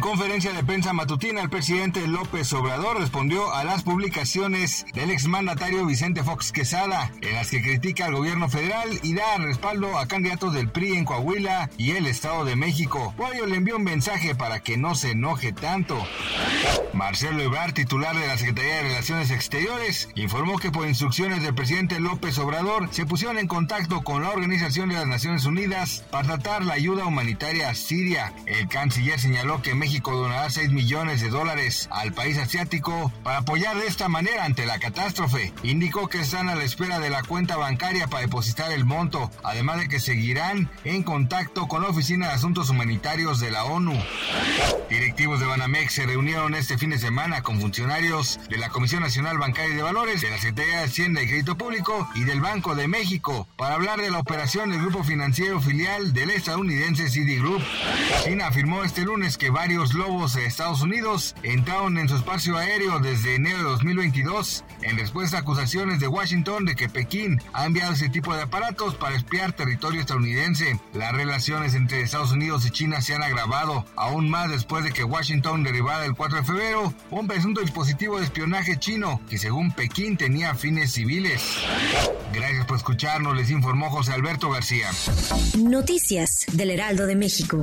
En conferencia de prensa matutina, el presidente López Obrador respondió a las publicaciones del exmandatario Vicente Fox Quesada, en las que critica al gobierno federal y da respaldo a candidatos del PRI en Coahuila y el Estado de México. Por le envió un mensaje para que no se enoje tanto. Marcelo Ebrard, titular de la Secretaría de Relaciones Exteriores, informó que por instrucciones del presidente López Obrador se pusieron en contacto con la Organización de las Naciones Unidas para tratar la ayuda humanitaria a Siria. El canciller señaló que México donará 6 millones de dólares al país asiático para apoyar de esta manera ante la catástrofe. Indicó que están a la espera de la cuenta bancaria para depositar el monto, además de que seguirán en contacto con la Oficina de Asuntos Humanitarios de la ONU. Directivos de Banamex se reunieron este fin de semana con funcionarios de la Comisión Nacional Bancaria y de Valores, de la Secretaría de Hacienda y Crédito Público y del Banco de México para hablar de la operación del grupo financiero filial del estadounidense Citigroup. China afirmó este lunes que varios varios lobos de Estados Unidos entraron en su espacio aéreo desde enero de 2022 en respuesta a acusaciones de Washington de que Pekín ha enviado ese tipo de aparatos para espiar territorio estadounidense. Las relaciones entre Estados Unidos y China se han agravado aún más después de que Washington derivara el 4 de febrero un presunto dispositivo de espionaje chino que según Pekín tenía fines civiles. Gracias por escucharnos, les informó José Alberto García. Noticias del Heraldo de México.